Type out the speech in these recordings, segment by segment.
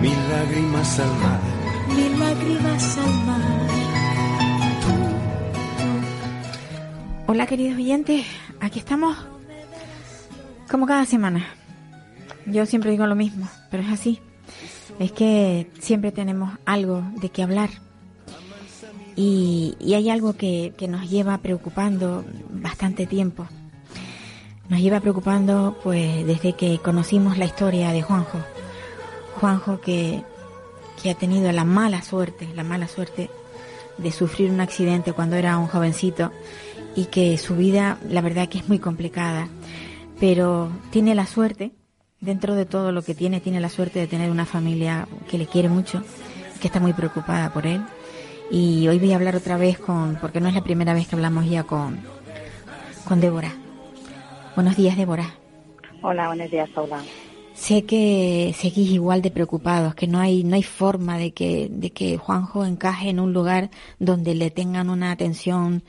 Mil lágrimas al mar. mil lágrimas al mar. Hola queridos oyentes, aquí estamos como cada semana. Yo siempre digo lo mismo, pero es así. Es que siempre tenemos algo de qué hablar. Y, y hay algo que, que nos lleva preocupando bastante tiempo. Nos lleva preocupando pues desde que conocimos la historia de Juanjo. Juanjo que, que ha tenido la mala suerte, la mala suerte de sufrir un accidente cuando era un jovencito y que su vida, la verdad que es muy complicada, pero tiene la suerte, dentro de todo lo que tiene, tiene la suerte de tener una familia que le quiere mucho, que está muy preocupada por él. Y hoy voy a hablar otra vez con, porque no es la primera vez que hablamos ya con, con Débora. Buenos días, Débora. Hola, buenos días, Paula. Sé que seguís igual de preocupados, que no hay, no hay forma de que, de que Juanjo encaje en un lugar donde le tengan una atención,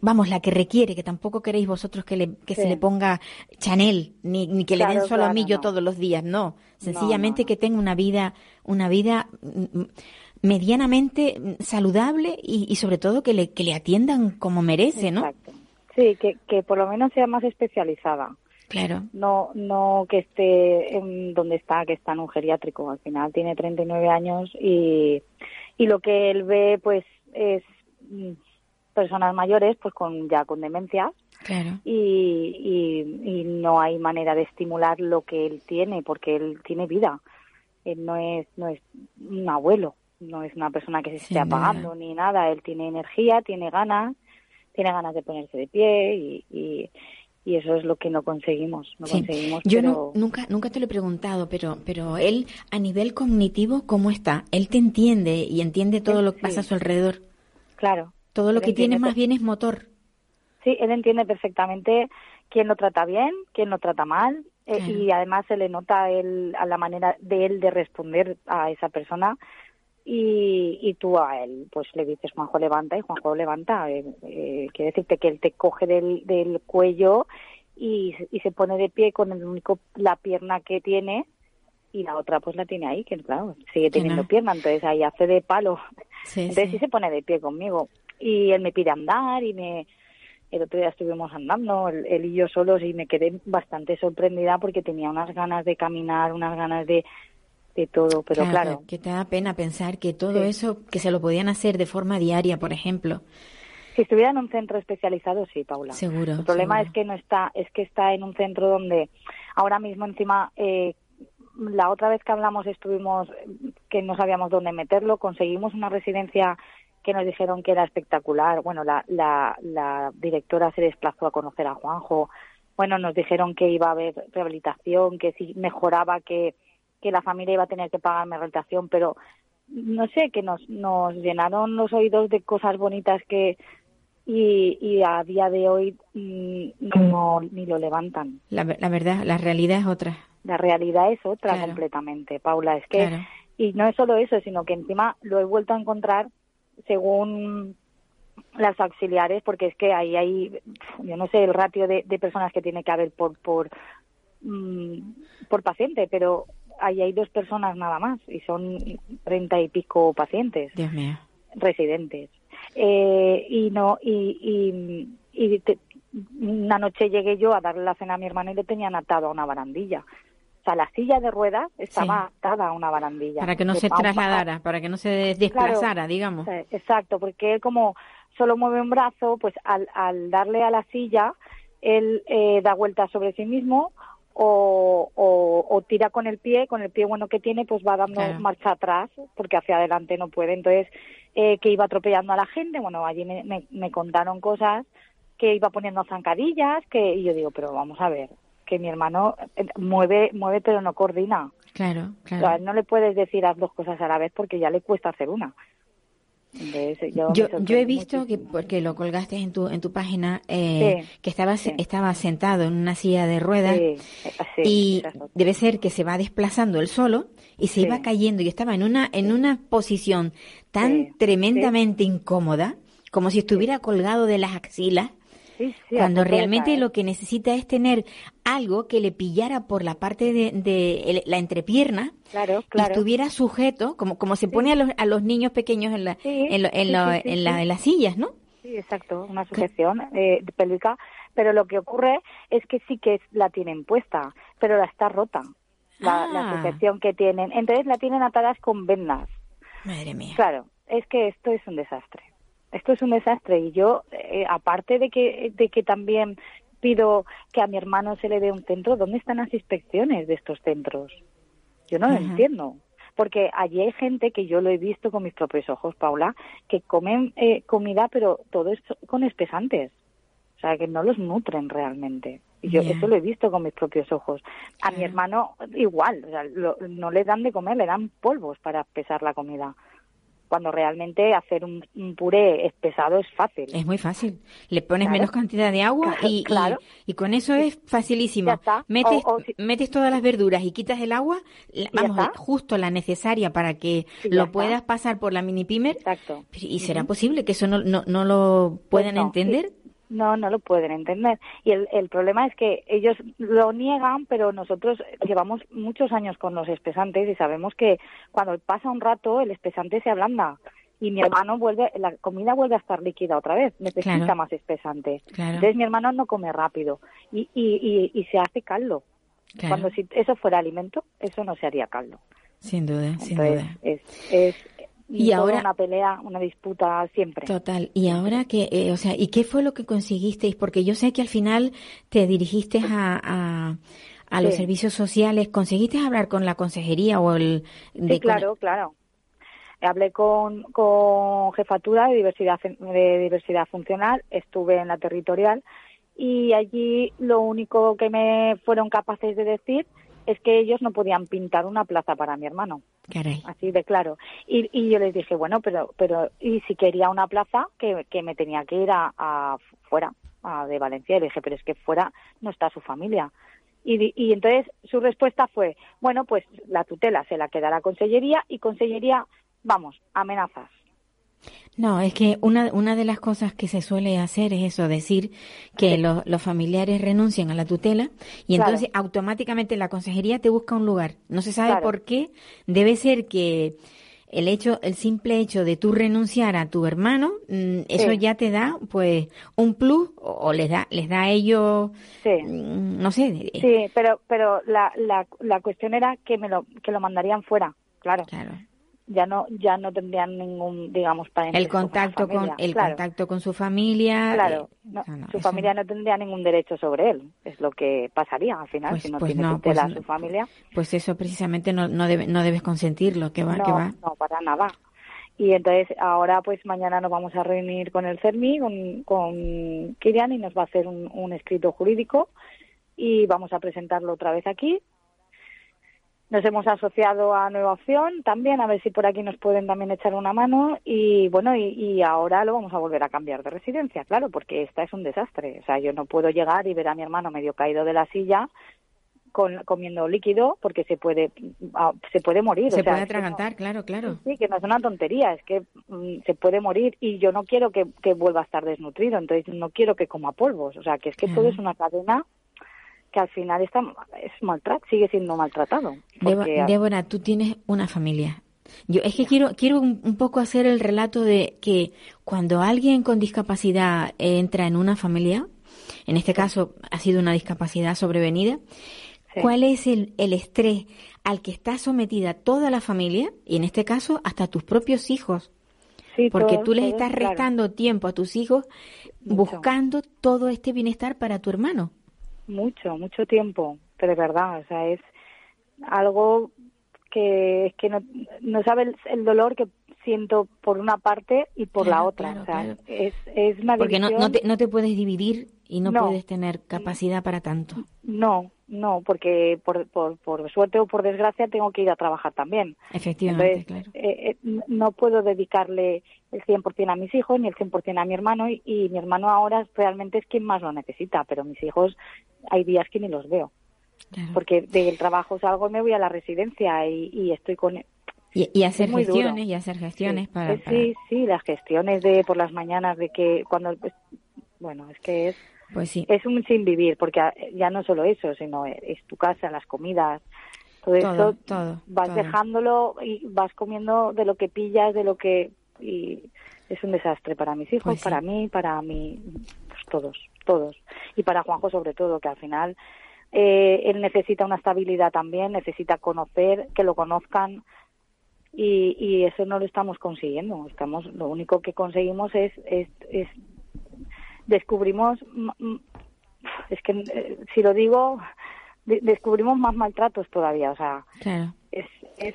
vamos, la que requiere, que tampoco queréis vosotros que, le, que se le ponga Chanel, ni, ni que le den solo a mí yo todos los días, no. Sencillamente no. que tenga una vida, una vida mm, mm, medianamente mm, saludable y, y sobre todo que le, que le atiendan como merece, ¿no? Exacto. Sí, que, que por lo menos sea más especializada. Claro, No, no que esté en donde está, que está en un geriátrico. Al final tiene 39 años y, y lo que él ve, pues, es mm, personas mayores, pues, con ya con demencias claro. y, y, y no hay manera de estimular lo que él tiene, porque él tiene vida. Él no es, no es un abuelo, no es una persona que se esté Sin apagando ni nada. Él tiene energía, tiene ganas, tiene ganas de ponerse de pie y, y, y eso es lo que no conseguimos. No Sí. conseguimos, Yo pero no, nunca, nunca te lo he preguntado, pero, pero él a nivel cognitivo, ¿cómo está? Él te entiende y entiende todo lo que pasa a su alrededor. claro. Todo lo Él que tiene más bien es motor. Sí, él entiende perfectamente quién lo trata bien, quién lo trata mal, eh, y además se le nota él, a la manera de él de responder a esa persona. Y, y tú a él, pues le dices, Juanjo levanta, y Juanjo levanta. Eh, eh, quiere decirte que él te coge del, del cuello y, y se pone de pie con el único, la pierna que tiene y la otra pues la tiene ahí, que claro, sigue teniendo no. pierna, entonces ahí hace de palo. Sí, Entonces sí. sí se pone de pie conmigo. Y él me pide andar y me... El otro día estuvimos andando, él, él y yo solos, y me quedé bastante sorprendida porque tenía unas ganas de caminar, unas ganas de, de todo. Pero claro, Que te da pena pensar que todo Sí. eso, que se lo podían hacer de forma diaria, por ejemplo. si estuviera en un centro especializado, sí, Paula. Seguro. El problema seguro. es que no está, es que está en un centro donde ahora mismo encima eh, la otra vez que hablamos estuvimos que no sabíamos dónde meterlo, conseguimos una residencia que nos dijeron que era espectacular. Bueno, la, la, la directora se desplazó a conocer a Juanjo. Bueno, nos dijeron que iba a haber rehabilitación, que si mejoraba, que, que la familia iba a tener que pagarme rehabilitación, pero no sé, que nos, nos llenaron los oídos de cosas bonitas que y, y a día de hoy mm, no ni lo levantan. La, ver- la verdad, la realidad es otra. La realidad es otra Claro. completamente, Paula. Es que Claro. y no es solo eso, sino que encima lo he vuelto a encontrar según las auxiliares, porque es que ahí hay, yo no sé el ratio de, de personas que tiene que haber por por mm, por paciente, pero ahí hay dos personas nada más y son treinta y pico pacientes Dios mío. residentes. Eh, y no y, y, y te- una noche llegué yo a darle la cena a mi hermano y le tenían atado a una barandilla. O sea, la silla de ruedas estaba atada a una barandilla. Para que no se trasladara, para que no se desplazara, digamos. eh, Exacto, porque él como solo mueve un brazo, pues al, al darle a la silla, él eh, da vueltas sobre sí mismo o, o, o tira con el pie, con el pie bueno que tiene, pues va dando Claro. marcha atrás, porque hacia adelante no puede. Entonces, eh, que iba atropellando a la gente, bueno, allí me, me, me contaron cosas que iba poniendo zancadillas, que y yo digo, pero vamos a ver, que mi hermano eh, mueve, mueve pero no coordina. Claro, O sea, claro. no le puedes decir haz dos cosas a la vez porque ya le cuesta hacer una. Yo, Yo, yo he visto que, porque lo colgaste en tu, en tu página, eh, Sí, que estaba, sí. estaba sentado en una silla de ruedas Sí, y debe ser que se va desplazando él solo y se iba cayendo. Y estaba en una, en una posición tan tremendamente incómoda, como si estuviera colgado de las axilas, Sí, sí, a cuando realmente lo que necesita es tener algo que le pillara por la parte de, de la entrepierna Claro, y claro. estuviera sujeto, como, como se pone a los, a los niños pequeños en, la, en, lo- en, lo- la- las sillas, ¿no? Sí, exacto, una sujeción eh, pélvica, pero lo que ocurre es que sí que la tienen puesta, pero la está rota, la, la Ah. sujeción que tienen. Entonces la tienen atadas con vendas. Madre mía. Claro, es que esto es un desastre. Esto es un desastre y yo, eh, aparte de que, de que también pido que a mi hermano se le dé un centro, ¿dónde están las inspecciones de estos centros? Yo no lo entiendo. Porque allí hay gente que yo lo he visto con mis propios ojos, Paula, que comen eh, comida, pero todo es con espesantes. O sea, que no los nutren realmente. Y yo Ya. eso lo he visto con mis propios ojos. A mi hermano igual, o sea, lo- no le dan de comer, le dan polvos para pesar la comida. Cuando realmente hacer un, un puré es pesado es fácil. Es muy fácil. Le pones Claro. menos cantidad de agua Claro, y, claro. y con eso es facilísimo. Metes, O- o si- metes todas las verduras y quitas el agua, vamos, justo la necesaria para que Sí, lo puedas pasar por la mini pimer. Exacto. ¿Y será posible que eso no, no, no lo Pues puedan no, entender? sí. No, no lo pueden entender. Y el, el problema es que ellos lo niegan, pero nosotros llevamos muchos años con los espesantes y sabemos que cuando pasa un rato el espesante se ablanda y mi hermano vuelve, la comida vuelve a estar líquida otra vez, necesita Claro. más espesante. Claro. Entonces mi hermano no come rápido y, y, y, y se hace caldo. Claro. Cuando si eso fuera alimento, eso no se haría caldo. Sin duda, sin duda. es, es Y ahora- una pelea, una disputa siempre. Total. Y ahora que, eh, o sea, ¿y qué fue lo que conseguisteis? Porque yo sé que al final te dirigiste a, a, a los servicios sociales. ¿Conseguiste hablar con la consejería o el... Sí, claro, claro. Hablé con, con jefatura de diversidad de diversidad funcional, estuve en la territorial y allí lo único que me fueron capaces de decir es que ellos no podían pintar una plaza para mi hermano, Caray. así de claro. Y, y yo les dije, bueno, pero pero y si quería una plaza que, que me tenía que ir a, a fuera, a de Valencia. Y le dije, pero es que fuera no está su familia. Y, y entonces su respuesta fue, bueno, pues la tutela se la queda la consellería y consellería, vamos, amenazas. No, es que una, una de las cosas que se suele hacer es eso, decir que Sí. los, los familiares renuncian a la tutela y Claro. entonces automáticamente la consejería te busca un lugar. No se sabe Claro. por qué. Debe ser que el hecho, el simple hecho de tú renunciar a tu hermano, mm, eso ya te da, pues, un plus o, o les da, les da a ellos, Sí. mm, no sé. eh, Sí, pero pero la, la, la cuestión era que me lo que lo mandarían fuera, claro. Claro. Ya no ya no tendrían ningún, digamos, parentesco El contacto con, el claro. contacto con su familia. Claro, eh, no, su familia no tendría ningún derecho sobre él, es lo que pasaría al final Pues- si no pues tiene tutela pues su no. familia. Pues eso precisamente no, no, debe- no debes consentirlo, que va, no, que va. no, para nada. Y entonces ahora pues mañana nos vamos a reunir con el CERMI, con, con Kirian y nos va a hacer un, un escrito jurídico y vamos a presentarlo otra vez aquí. Nos hemos asociado a Nueva Opción también, a ver si por aquí nos pueden también echar una mano y bueno, y, y ahora lo vamos a volver a cambiar de residencia, claro, porque esta es un desastre. O sea, yo no puedo llegar y ver a mi hermano medio caído de la silla con, comiendo líquido porque se puede ah, se puede morir. Se o sea, puede no- atragantar, claro, claro. Sí, que no es una tontería, es que mm, se puede morir y yo no quiero que, que vuelva a estar desnutrido, entonces no quiero que coma polvos, o sea, que es que todo es una cadena que al final está es maltrat, sigue siendo maltratado. Porque- Débora, tú tienes una familia. Yo es que quiero quiero un, un poco hacer el relato de que cuando alguien con discapacidad entra en una familia, en este caso ha sido una discapacidad sobrevenida, Sí. ¿cuál es el, el estrés al que está sometida toda la familia y en este caso hasta tus propios hijos? sí, Porque todo- tú les todo, estás claro. restando tiempo a tus hijos Mucho. buscando todo este bienestar para tu hermano. Mucho, mucho tiempo, pero de verdad, o sea, es algo que es que no, no sabe el, el dolor que siento por una parte y por Claro, la otra, claro, o sea, claro. es, es una Porque no, no, te, no te puedes dividir y no, No. puedes tener capacidad para tanto. No, no, porque por, por, por suerte o por desgracia tengo que ir a trabajar también. Efectivamente, Entonces, claro. eh, eh, no puedo dedicarle el 100% a mis hijos ni el 100% a mi hermano y, y mi hermano ahora realmente es quien más lo necesita, pero mis hijos hay días que ni los veo claro. porque del trabajo salgo y me voy a la residencia y, y estoy con Y, y hacer gestiones, y hacer gestiones sí, para, para- sí sí las gestiones de por las mañanas de que cuando bueno es que es Pues sí, es un sin vivir porque ya no solo eso sino es tu casa las comidas todo, Todo, esto todo, vas todo. dejándolo y vas comiendo de lo que pillas de lo que y es un desastre para mis hijos Pues sí. para mí para mí pues todos todos y para Juanjo sobre todo que al final eh, él necesita una estabilidad también necesita conocer que lo conozcan y, y eso no lo estamos consiguiendo estamos lo único que conseguimos es es, es descubrimos es que eh, si lo digo de- descubrimos más maltratos todavía o sea claro. es, es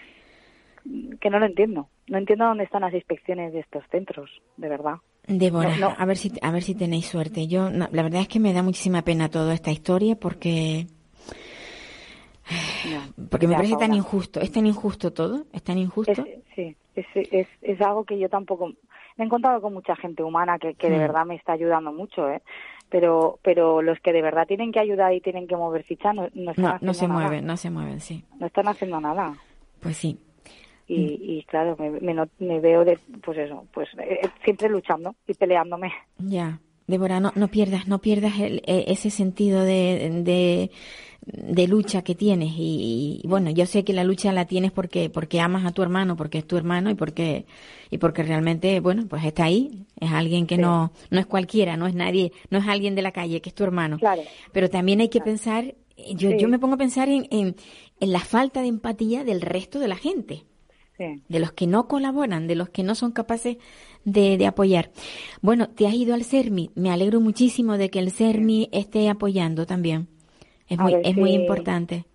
que no lo entiendo no entiendo dónde están las inspecciones de estos centros de verdad Débora, No, no. a ver si a ver si tenéis suerte. Yo no, la verdad es que me da muchísima pena toda esta historia porque porque me parece tan injusto, es tan injusto todo, es tan injusto. Es, sí, es, es, es algo que yo tampoco me he encontrado con mucha gente humana que, que de Mm. verdad me está ayudando mucho, ¿eh? Pero, pero los que de verdad tienen que ayudar y tienen que mover ficha no, no están no, haciendo no se nada. mueven, no se mueven, sí. No están haciendo nada. Pues sí. Y, Mm. y claro, me, me, no- me veo de, pues eso, pues eh, siempre luchando y peleándome. Ya, Débora, no, no pierdas, no pierdas el- e- ese sentido de, de, de lucha que tienes. Y, y, bueno, yo sé que la lucha la tienes porque, porque amas a tu hermano, porque es tu hermano y porque, y porque realmente, bueno, pues está ahí. Es alguien que Sí. no, no es cualquiera, no es nadie, no es alguien de la calle, que es tu hermano. Claro. Pero también hay que pensar, yo, Sí. yo me pongo a pensar en, en, en la falta de empatía del resto de la gente Sí. de los que no colaboran, de los que no son capaces de, de apoyar. Bueno, te has ido al CERMI. Me alegro muchísimo de que el CERMI esté apoyando también. Es A muy, es muy importante.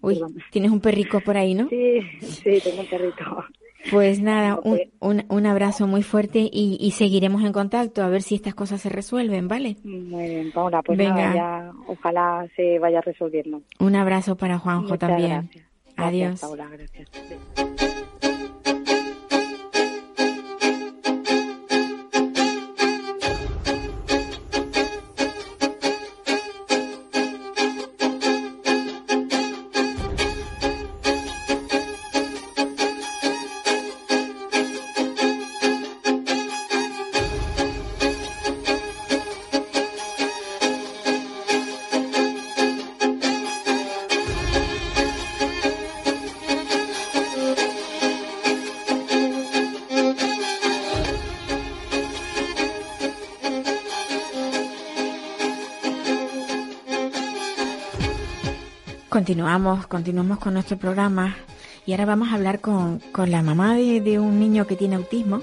Uy, Perdón. tienes un perrico por ahí, ¿no? Sí, sí, tengo un perrito. Pues nada, un, un, un abrazo muy fuerte y, y seguiremos en contacto a ver si estas cosas se resuelven, ¿vale? Muy bien, Paula, pues Venga. nada, ya ojalá se vaya resolviendo. Un abrazo para Juanjo Muchas también. gracias. Gracias, Adiós. Paula, gracias. Continuamos, continuamos con nuestro programa y ahora vamos a hablar con, con la mamá de, de un niño que tiene autismo,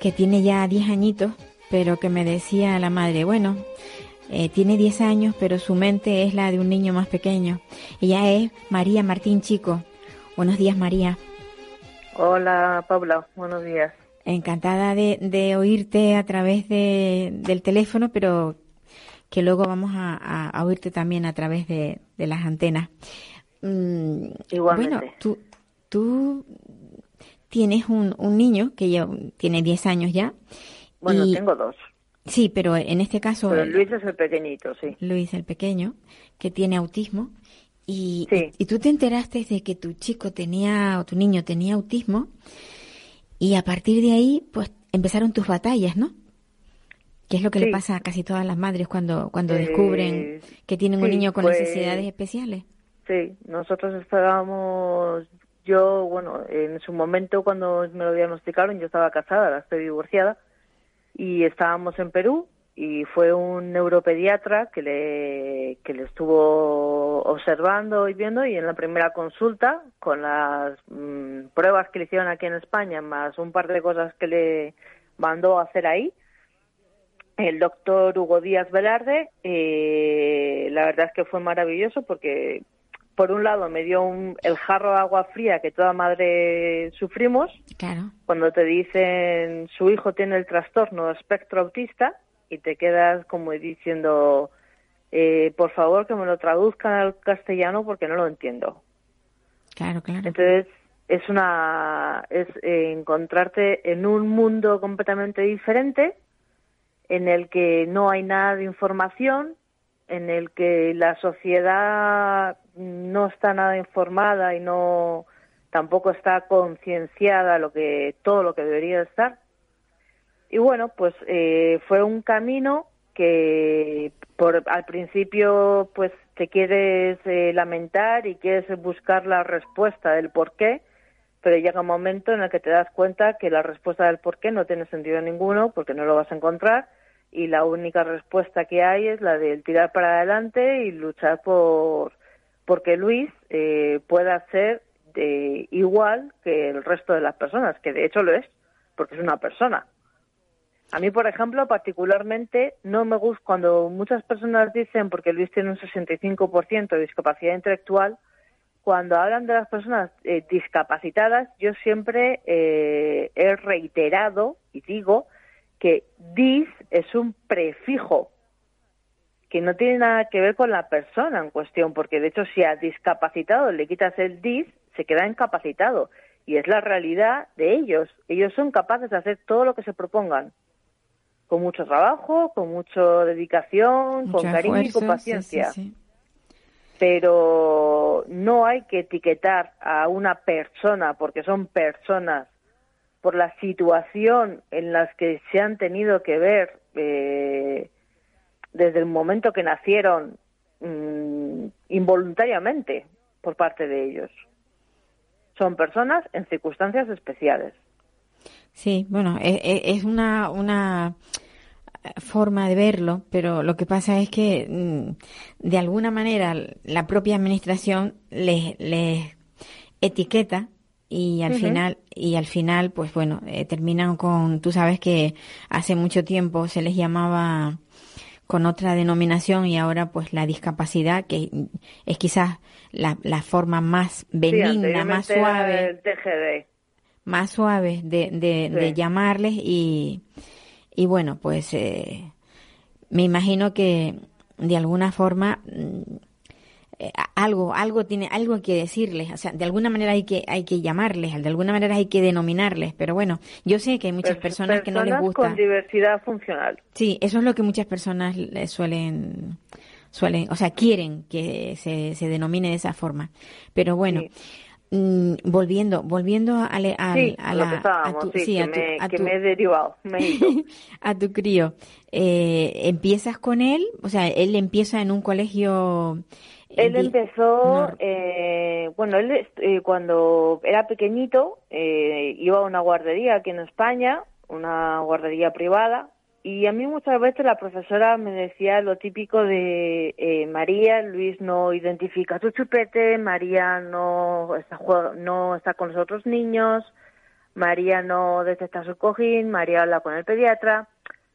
que tiene ya 10 añitos, pero que me decía la madre, bueno, eh, tiene 10 años, pero su mente es la de un niño más pequeño. Ella es María Martín Chico. Buenos días, María. Hola, Paula. Buenos días. Encantada de, de oírte a través de, del teléfono, pero que luego vamos a, a- a oírte también a través de, de las antenas. Mm, Igualmente. Bueno, tú, tú tienes un, un niño que ya tiene 10 años ya. Bueno, y- tengo dos. Sí, pero en este caso Pero el- Luis es el pequeñito, sí. Luis, el pequeño, que tiene autismo. Y, Sí. y, y tú te enteraste de que tu chico tenía, o tu niño tenía autismo, y a partir de ahí, pues empezaron tus batallas, ¿no? Que es lo que le pasa a casi todas las madres cuando, cuando Eh, descubren que tienen un niño con pues- necesidades especiales. Sí, nosotros estábamos, yo, bueno, en su momento cuando me lo diagnosticaron, yo estaba casada, ahora estoy divorciada, y estábamos en Perú y fue un neuropediatra que le, que le estuvo observando y viendo y en la primera consulta, con las mm, pruebas que le hicieron aquí en España, más un par de cosas que le mandó a hacer ahí, el doctor Hugo Díaz Velarde, eh, la verdad es que fue maravilloso porque, por un lado, me dio un- el jarro de agua fría que toda madre sufrimos Claro, cuando te dicen su hijo tiene el trastorno de espectro autista y te quedas como diciendo, eh, por favor que me lo traduzcan al castellano porque no lo entiendo. Claro, claro. Entonces, es una es eh, encontrarte en un mundo completamente diferente en el que no hay nada de información, en el que la sociedad no está nada informada y no tampoco está concienciada lo que todo lo que debería estar. Y bueno, pues eh, fue un camino que por al principio pues te quieres eh, lamentar y quieres buscar la respuesta del por qué, pero llega un momento en el que te das cuenta que la respuesta del por qué no tiene sentido ninguno porque no lo vas a encontrar y la única respuesta que hay es la del tirar para adelante y luchar por porque Luis eh, pueda ser eh, igual que el resto de las personas, que de hecho lo es, porque es una persona. A mí, por ejemplo, particularmente no me gusta cuando muchas personas dicen, porque Luis tiene un 65% de discapacidad intelectual, cuando hablan de las personas eh, discapacitadas, yo siempre eh, he reiterado y digo que dis es un prefijo que no tiene nada que ver con la persona en cuestión, porque de hecho si a discapacitado le quitas el dis, se queda incapacitado. Y es la realidad de ellos. Ellos son capaces de hacer todo lo que se propongan con mucho trabajo, con mucha dedicación, con cariño y con paciencia. Pero no hay que etiquetar a una persona, porque son personas, por la situación en la que se han tenido que ver eh, desde el momento que nacieron mm, involuntariamente por parte de ellos. Son personas en circunstancias especiales. Sí, bueno, es, es una, una forma de verlo, pero lo que pasa es que mm, de alguna manera la propia administración les, les etiqueta y al final y al final pues bueno eh, terminan con tú sabes que hace mucho tiempo se les llamaba con otra denominación y ahora pues la discapacidad que es quizás la, la forma más benigna más suave más suave de, de, llamarles y, y bueno, pues eh, me imagino que de alguna forma mm, eh, algo, algo tiene, algo que decirles, o sea, de alguna manera hay que, hay que llamarles, de alguna manera hay que denominarles, pero bueno, yo sé que hay muchas personas, que no les gusta. con diversidad funcional. Sí, eso es lo que muchas personas suelen, suelen, o sea, quieren que se, se denomine de esa forma. Pero bueno, Mm, volviendo, volviendo a, a, a, la, a tu, sí, a tu, que, me, he derivado, a tu crío. Eh, ¿Empiezas con él? O sea, él empieza en un colegio. Eh, él empezó, eh, bueno, él eh, cuando era pequeñito eh, iba a una guardería aquí en España, una guardería privada, y a mí muchas veces la profesora me decía lo típico de eh, María, Luis no identifica su chupete, María no está, no está con los otros niños, María no detecta su cojín, María habla con el pediatra,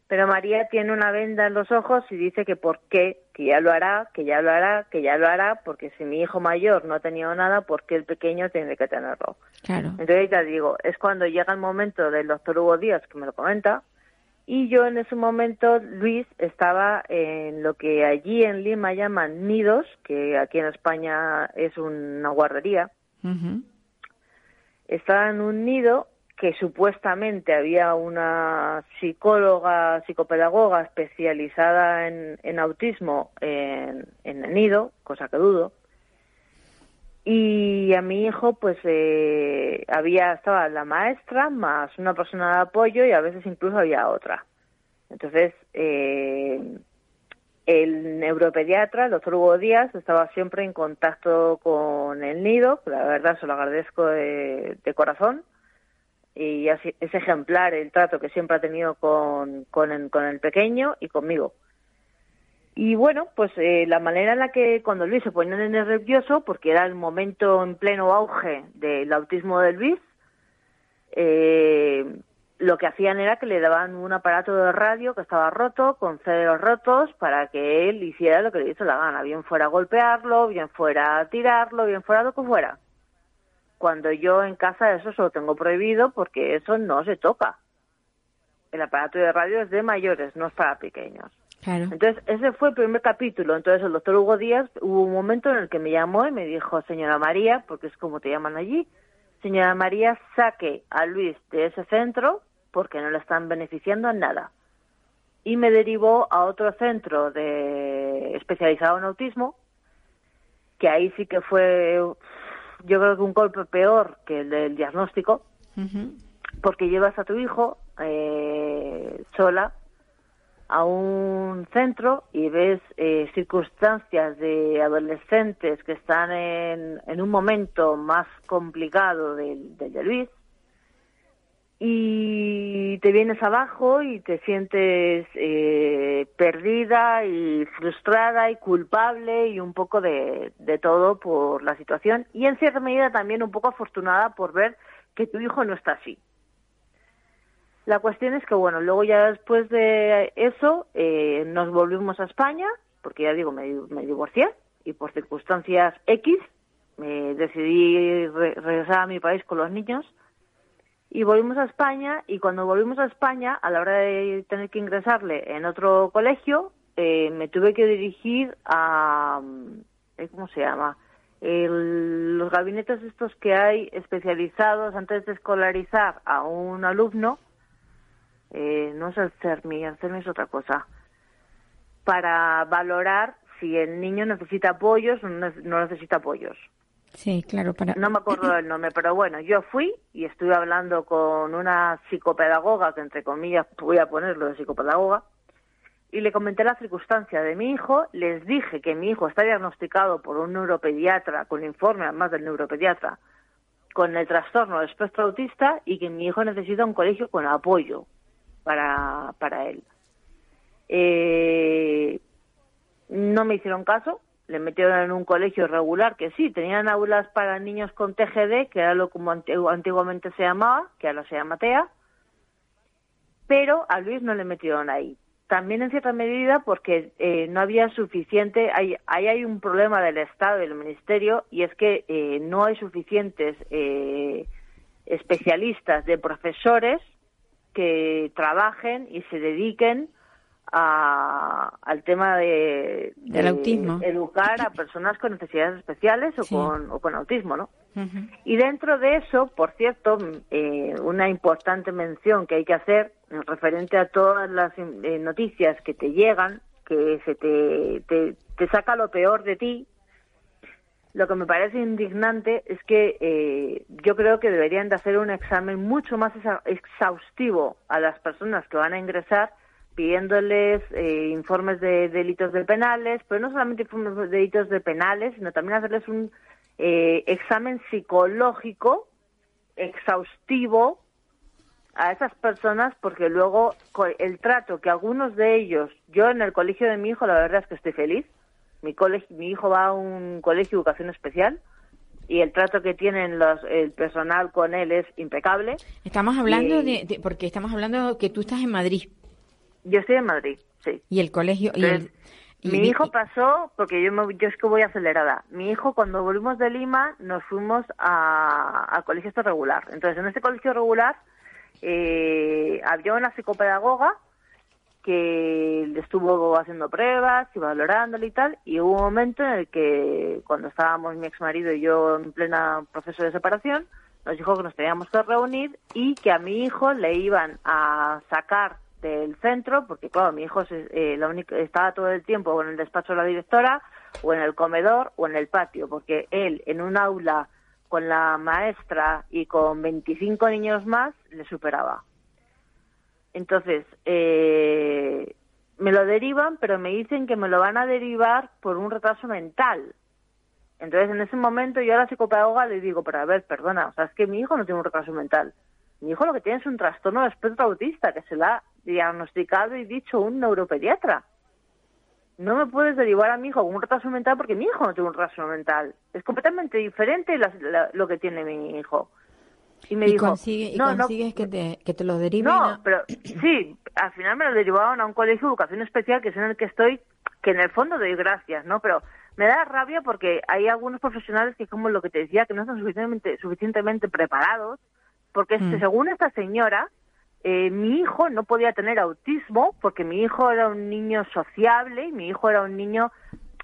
pero María tiene una venda en los ojos y dice que por qué, que ya lo hará, que ya lo hará, que ya lo hará, porque si mi hijo mayor no ha tenido nada, ¿por qué el pequeño tiene que tenerlo? Claro. Entonces ya digo, es cuando llega el momento del doctor Hugo Díaz que me lo comenta, y yo en ese momento, Luis, estaba en lo que allí en Lima llaman nidos, que aquí en España es una guardería. Estaba en un nido que supuestamente había una psicóloga, psicopedagoga especializada en, autismo en, en el nido, cosa que dudo. Y a mi hijo, pues eh, había, estaba la maestra más una persona de apoyo y a veces incluso había otra. Entonces, eh, el neuropediatra, el doctor Hugo Díaz, estaba siempre en contacto con el nido, la verdad se lo agradezco de, corazón, y es ejemplar el trato que siempre ha tenido con, el, pequeño y conmigo. Y bueno, pues eh, la manera en la que cuando Luis se ponía nervioso, porque era el momento en pleno auge del autismo de Luis, eh, lo que hacían era que le daban un aparato de radio que estaba roto, con ceros rotos, para que él hiciera lo que le hizo la gana, bien fuera golpearlo, bien fuera tirarlo, bien fuera lo que fuera. Cuando yo en casa eso se lo tengo prohibido porque eso no se toca. El aparato de radio es de mayores, no es para pequeños. Claro. Entonces, ese fue el primer capítulo. Entonces, el doctor Hugo Díaz hubo un momento en el que me llamó y me dijo, señora María, porque es como te llaman allí, señora María, saque a Luis de ese centro porque no le están beneficiando en nada. Y me derivó a otro centro de especializado en autismo, que ahí sí que fue, yo creo que un golpe peor que el del diagnóstico, porque llevas a tu hijo eh, sola a un centro y ves eh, circunstancias de adolescentes que están en, en un momento más complicado del, de Luis y te vienes abajo y te sientes eh, perdida y frustrada y culpable y un poco de, de todo por la situación y en cierta medida también un poco afortunada por ver que tu hijo no está así. La cuestión es que, bueno, luego ya después de eso eh, nos volvimos a España, porque ya digo, me, divorcié y por circunstancias X me decidí re- regresar a mi país con los niños y volvimos a España y cuando volvimos a España, a la hora de tener que ingresarle en otro colegio, eh, me tuve que dirigir a, eh, ¿cómo se llama? El- los gabinetes estos que hay especializados antes de escolarizar a un alumno, eh, no es el CERMI, el CERMI es otra cosa, para valorar si el niño necesita apoyos o no nece- no necesita apoyos. Sí, claro, para... No me acuerdo del nombre, pero bueno, yo fui y estuve hablando con una psicopedagoga, que entre comillas voy a ponerlo de psicopedagoga, y le comenté la circunstancia de mi hijo, les dije que mi hijo está diagnosticado por un neuropediatra, con informe además del neuropediatra, con el trastorno del espectro autista y que mi hijo necesita un colegio con apoyo para, para él. Eh, no me hicieron caso, le metieron en un colegio regular que sí, tenían aulas para niños con TGD, que era lo como antigu- antiguamente se llamaba, que ahora se llama TEA, pero a Luis no le metieron ahí. También en cierta medida porque eh, no había suficiente, hay- ahí hay un problema del Estado y del Ministerio y es que eh, no hay suficientes eh, especialistas de profesores que trabajen y se dediquen a- al tema de, Del autismo. educar a personas con necesidades especiales o, Sí. con, o con autismo, ¿no? Y dentro de eso, por cierto, mm, eh, una importante mención que hay que hacer referente a todas las eh, noticias que te llegan, que se te, te, te saca lo peor de ti, lo que me parece indignante es que eh, yo creo que deberían de hacer un examen mucho más exhaustivo a las personas que van a ingresar pidiéndoles eh, informes de delitos de penales, pero no solamente informes de delitos de penales, sino también hacerles un eh, examen psicológico exhaustivo a esas personas porque luego el trato que algunos de ellos, yo en el colegio de mi hijo la verdad es que estoy feliz, mi, colegio, mi hijo va a un colegio de educación especial y el trato que tienen los, el personal con él es impecable. Estamos hablando Y- de, de- Porque estamos hablando que tú estás en Madrid Yo estoy en Madrid, sí. y el colegio... Y el, Entonces, y mi hijo pasó, porque yo, me- yo es que voy acelerada. Mi hijo, cuando volvimos de Lima, nos fuimos a- al colegio regular. Entonces, en este colegio regular eh, había una psicopedagoga que estuvo haciendo pruebas y valorándole y tal, y hubo un momento en el que, cuando estábamos mi ex marido y yo en plena proceso de separación, nos dijo que nos teníamos que reunir y que a mi hijo le iban a sacar del centro, porque claro, mi hijo se- eh, la única- estaba todo el tiempo en el despacho de la directora, o en el comedor, o en el patio, porque él en un aula con la maestra y con 25 niños más le superaba. Entonces, eh, me lo derivan, pero me dicen que me lo van a derivar por un retraso mental. Entonces, en ese momento yo a la psicopedagoga le digo, pero a ver, perdona, o sea, es que mi hijo no tiene un retraso mental. Mi hijo lo que tiene es un trastorno de espectro autista, que se le ha diagnosticado y dicho un neuropediatra. No me puedes derivar a mi hijo con un retraso mental porque mi hijo no tiene un retraso mental. Es completamente diferente la- lo que tiene mi hijo. Y me y dijo, consigue- y no, no, consigues que, te, que te lo deriven no, a- pero sí, al final me lo derivaron a un colegio de educación especial, que es en el que estoy, que en el fondo doy gracias, ¿no? Pero me da rabia porque hay algunos profesionales que, como lo que te decía, que no están suficientemente, suficientemente preparados, porque Mm. según esta señora, eh, mi hijo no podía tener autismo porque mi hijo era un niño sociable y mi hijo era un niño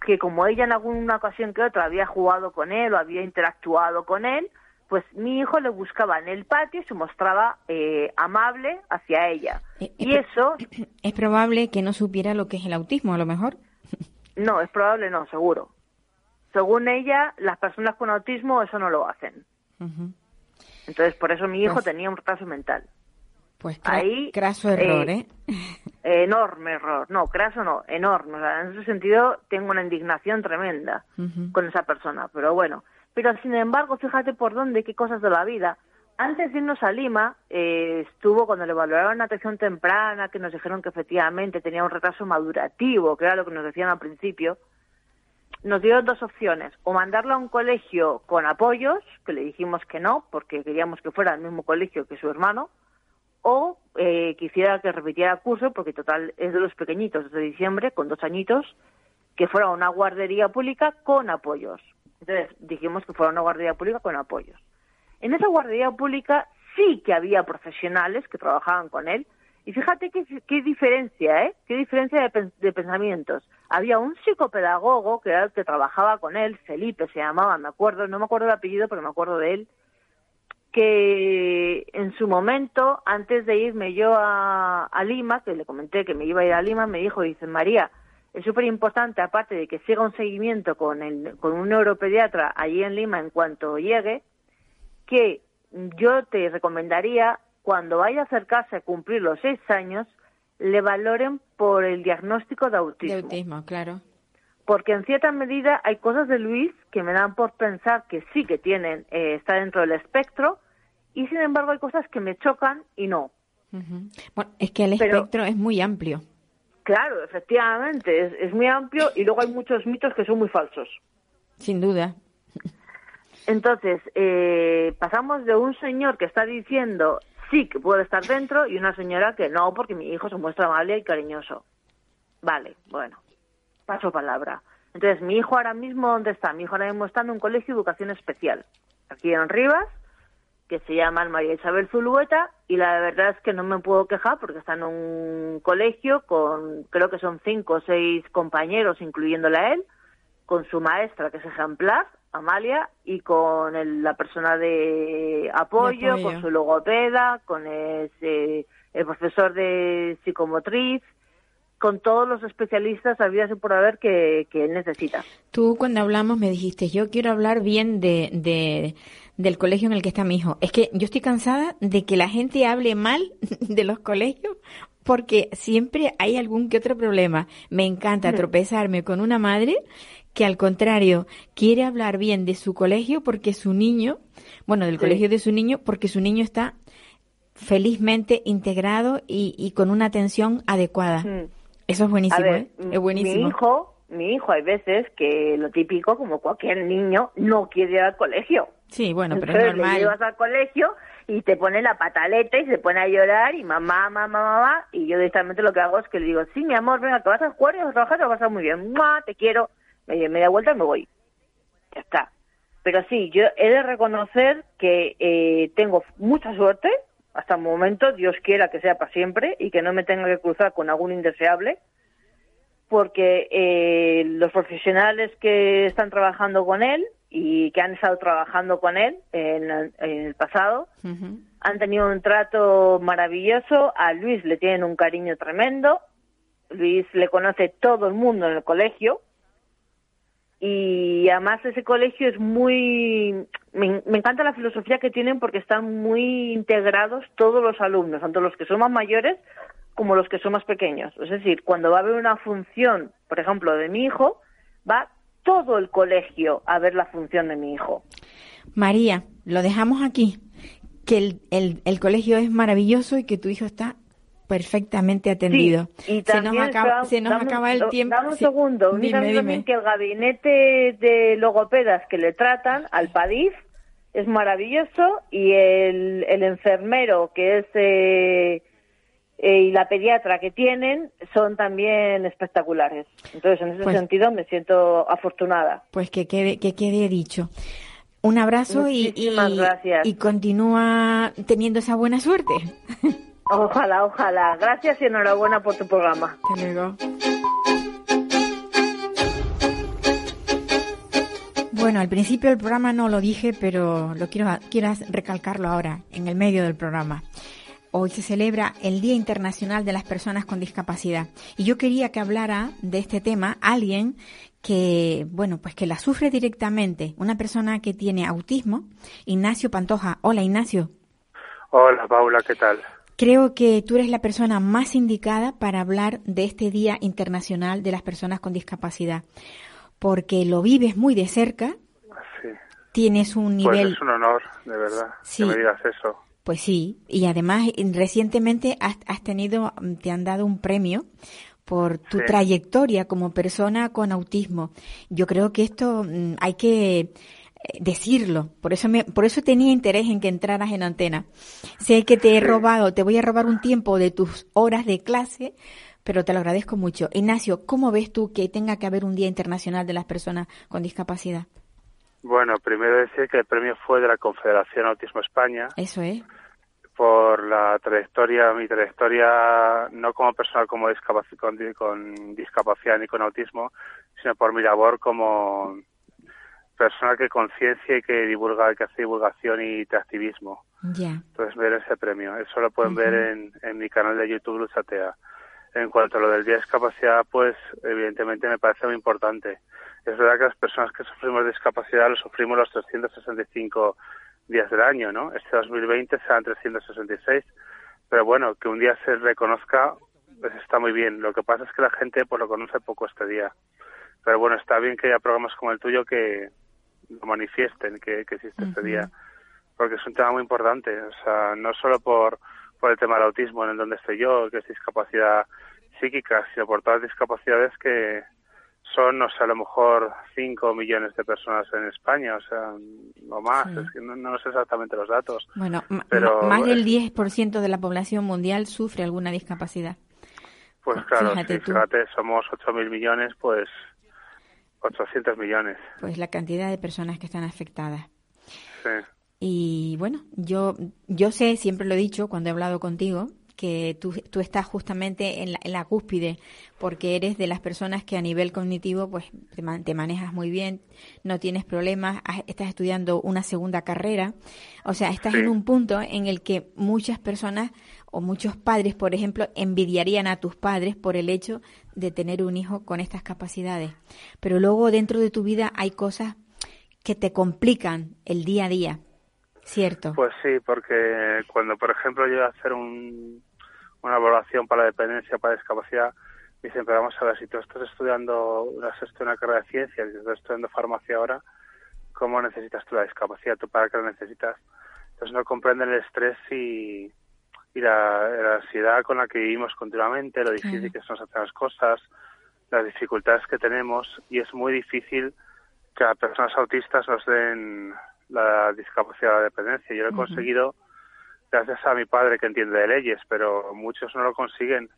que como ella en alguna ocasión que otra había jugado con él o había interactuado con él, pues mi hijo le buscaba en el patio y se mostraba eh, amable hacia ella. Eh, y es eso, Es probable que no supiera lo que es el autismo, a lo mejor. no, es probable, no, seguro. Según ella, las personas con autismo eso no lo hacen. Entonces, por eso mi hijo Pues- tenía un retraso mental. Pues cra- Ahí, craso error, eh, ¿eh? Enorme error. No, craso no, enorme. O sea, en ese sentido tengo una indignación tremenda con esa persona. Pero bueno, pero sin embargo, fíjate por dónde, qué cosas de la vida. Antes de irnos a Lima, eh, estuvo cuando le valoraron atención temprana, que nos dijeron que efectivamente tenía un retraso madurativo, que era lo que nos decían al principio. Nos dieron dos opciones, o mandarlo a un colegio con apoyos, que le dijimos que no, porque queríamos que fuera al mismo colegio que su hermano, o eh, quisiera que repitiera curso, porque total es de los pequeñitos de diciembre, con dos añitos, que fuera una guardería pública con apoyos. Entonces dijimos que fuera una guardería pública con apoyos. En esa guardería pública sí que había profesionales que trabajaban con él. Y fíjate qué, qué diferencia, ¿eh? Qué diferencia de, de pensamientos. Había un psicopedagogo que era el que trabajaba con él, Felipe se llamaba, me acuerdo, no me acuerdo el apellido, pero me acuerdo de él, que en su momento, antes de irme yo a, a Lima, que le comenté que me iba a ir a Lima, me dijo, dice, María, es súper importante, aparte de que siga un seguimiento con, el, con un neuropediatra allí en Lima en cuanto llegue, que yo te recomendaría, cuando vaya a acercarse a cumplir los seis años, le valoren por el diagnóstico de De autismo autismo, claro. porque en cierta medida hay cosas de Luis que me dan por pensar que sí que tienen, eh, está dentro del espectro, y sin embargo hay cosas que me chocan y no. Bueno, es que el Pero- espectro es muy amplio. Claro, efectivamente, es, es muy amplio y luego hay muchos mitos que son muy falsos. Sin duda. Entonces, eh, pasamos de un señor que está diciendo sí que puede estar dentro y una señora que no, porque mi hijo se muestra amable y cariñoso. Vale, bueno, paso palabra. Entonces, mi hijo ahora mismo, ¿dónde está? Mi hijo ahora mismo está en un colegio de educación especial, aquí en Rivas, que se llama María Isabel Zulueta, y la verdad es que no me puedo quejar porque está en un colegio con, creo que son cinco o seis compañeros, incluyéndola a él, con su maestra, que es ejemplar, Amalia, y con el- la persona de apoyo, apoyo. con su logopeda, con el, eh, el profesor de psicomotriz, con todos los especialistas habidas y por haber que, que él necesita. Tú cuando hablamos me dijiste, yo quiero hablar bien de, de- del colegio en el que está mi hijo. Es que yo estoy cansada de que la gente hable mal de los colegios porque siempre hay algún que otro problema. Me encanta tropezarme con una madre que al contrario quiere hablar bien de su colegio porque su niño, bueno, del Sí. colegio de su niño, porque su niño está felizmente integrado y, y con una atención adecuada. Eso es buenísimo, A ver, ¿eh? Es buenísimo. Mi hijo, mi hijo hay veces que lo típico, como cualquier niño, no quiere ir al colegio. Sí, bueno, pero es Entonces le normal. llevas al colegio y te pone la pataleta y se pone a llorar y mamá, mamá, mamá. Y yo directamente lo que hago es que le digo, sí, mi amor, venga, que vas a jugar y vas a trabajar, te vas a pasar muy bien. ¡Mua! Te quiero. Me, me da vuelta y me voy. Ya está. Pero sí, yo he de reconocer que eh, tengo mucha suerte hasta el momento, Dios quiera que sea para siempre y que no me tenga que cruzar con algún indeseable, porque eh, los profesionales que están trabajando con él y que han estado trabajando con él en, en el pasado han tenido un trato maravilloso, a Luis le tienen un cariño tremendo, Luis le conoce todo el mundo en el colegio y además ese colegio es muy me, encanta la filosofía que tienen porque están muy integrados todos los alumnos tanto los que son más mayores como los que son más pequeños es decir cuando va a haber una función por ejemplo de mi hijo va todo el colegio a ver la función de mi hijo María, lo dejamos aquí. Que el, el, el colegio es maravilloso y que tu hijo está perfectamente atendido. Sí, y se nos acaba, espera, se nos dame acaba el tiempo. Dame un Sí, segundo. Dime, Únicamente también dime. que el gabinete de logopedas que le tratan al PADIF es maravilloso y el, el enfermero que es eh, eh, y la pediatra que tienen son también espectaculares. Entonces, en ese Pues- sentido me siento afortunada. Pues que quede, que quede dicho. Un abrazo y, y, gracias. y continúa teniendo esa buena suerte. Ojalá, ojalá. Gracias y enhorabuena por tu programa. Hasta luego. Bueno, al principio del programa no lo dije, pero lo quiero, quiero recalcarlo ahora, en el medio del programa. Hoy se celebra el Día Internacional de las Personas con Discapacidad. Y yo quería que hablara de este tema alguien que, bueno, pues que la sufre directamente, una persona que tiene autismo, Ignacio Pantoja. Hola, Ignacio. Hola, Paula, ¿qué tal? Creo que tú eres la persona más indicada para hablar de este Día Internacional de las Personas con Discapacidad porque lo vives muy de cerca. Sí. Tienes un Pues nivel. es un honor, de verdad, Sí. que me digas eso. Pues sí, y además recientemente has, has tenido, mm, te han dado un premio por tu Sí. trayectoria como persona con autismo. Yo creo que esto mm, hay que decirlo, por eso me, por eso tenía interés en que entraras en antena. Sé que te he robado, te voy a robar un tiempo de tus horas de clase, pero te lo agradezco mucho. Ignacio, ¿cómo ves tú que tenga que haber un Día Internacional de las Personas con Discapacidad? Bueno, primero decir que el premio fue de la Confederación Autismo España Eso es. por la trayectoria, mi trayectoria no como persona como discapac- con, di- con discapacidad ni con autismo, sino por mi labor como persona que conciencia y que divulga, que hace divulgación y activismo. Ya. Entonces ver ese premio. Eso lo pueden ver en, en mi canal de YouTube Luchatea. En cuanto a lo del día de discapacidad, pues evidentemente me parece muy importante. Es verdad que las personas que sufrimos discapacidad lo sufrimos los 365 días del año, ¿no? Este 2020 serán 366. Pero bueno, que un día se reconozca, pues está muy bien. Lo que pasa es que la gente pues lo conoce poco este día. Pero bueno, está bien que haya programas como el tuyo que lo manifiesten, que, que existe este Ujú. día porque es un tema muy importante, o sea, no solo por, por el tema del autismo en el donde estoy yo, que es discapacidad psíquica, sino por todas las discapacidades que son, no sé, a lo mejor 5 millones de personas en España, o sea, o más, Sí. es que no, no sé exactamente los datos. Bueno, Pero, más del eh, 10% de la población mundial sufre alguna discapacidad. Pues claro, Fíjate tú. fíjate, somos 8.000 millones, pues 800 millones, Pues la cantidad de personas que están afectadas. sí. Y bueno, yo, yo sé, siempre lo he dicho cuando he hablado contigo, que tú, tú estás justamente en la, en la cúspide, porque eres de las personas que a nivel cognitivo pues te, man- te manejas muy bien, no tienes problemas, has- estás estudiando una segunda carrera, o sea, estás Sí. en un punto en el que muchas personas o muchos padres, por ejemplo, envidiarían a tus padres por el hecho de tener un hijo con estas capacidades. Pero luego dentro de tu vida hay cosas que te complican el día a día, ¿cierto? Pues sí, porque cuando, por ejemplo, yo a hacer un, una evaluación para dependencia, para discapacidad, me dicen, pero vamos a ver, si tú estás estudiando has una carrera de ciencias y estás estudiando farmacia ahora, ¿cómo necesitas tú la discapacidad? ¿Tú para qué la necesitas? Entonces no comprenden el estrés y, y la, la ansiedad con la que vivimos continuamente, lo difícil que se nos hacen las cosas, las dificultades que tenemos y es muy difícil que a personas autistas nos den la discapacidad de la dependencia. Yo lo he conseguido gracias a mi padre que entiende de leyes, pero muchos no lo consiguen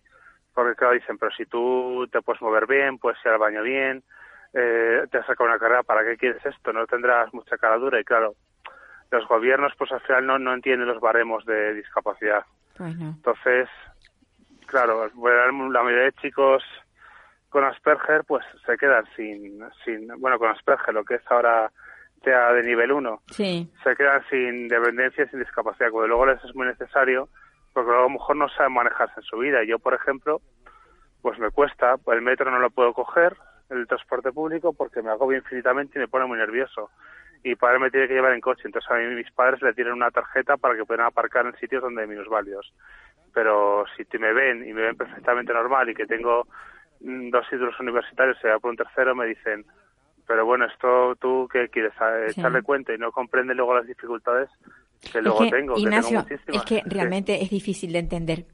porque claro dicen, pero si tú te puedes mover bien, puedes ir al baño bien, eh, te has sacado una carrera, ¿para qué quieres esto? No tendrás mucha cara dura y claro, los gobiernos pues al final no, no entienden los baremos de discapacidad. Pues. Entonces, claro, la mayoría de chicos con Asperger pues se quedan sin, sin bueno, con Asperger, lo que es ahora TEA de nivel 1, Sí, se quedan sin dependencia y sin discapacidad, cuando luego les es muy necesario, porque luego a lo mejor no saben manejarse en su vida. Yo, por ejemplo, pues me cuesta, el metro no lo puedo coger, el transporte público, porque me agobio infinitamente y me pone muy nervioso. Y padre me tiene que llevar en coche, entonces a mí mis padres le tienen una tarjeta para que puedan aparcar en sitios donde hay minusválidos. Pero si te me ven y me ven perfectamente normal y que tengo mm, dos títulos universitarios y voy a por un tercero, me dicen, pero bueno, esto tú qué quieres, ¿A- Sí. echarle cuenta y no comprende luego las dificultades que luego es que, tengo, Ignacio, que tengo muchísimas. es que Sí. realmente es difícil de entender.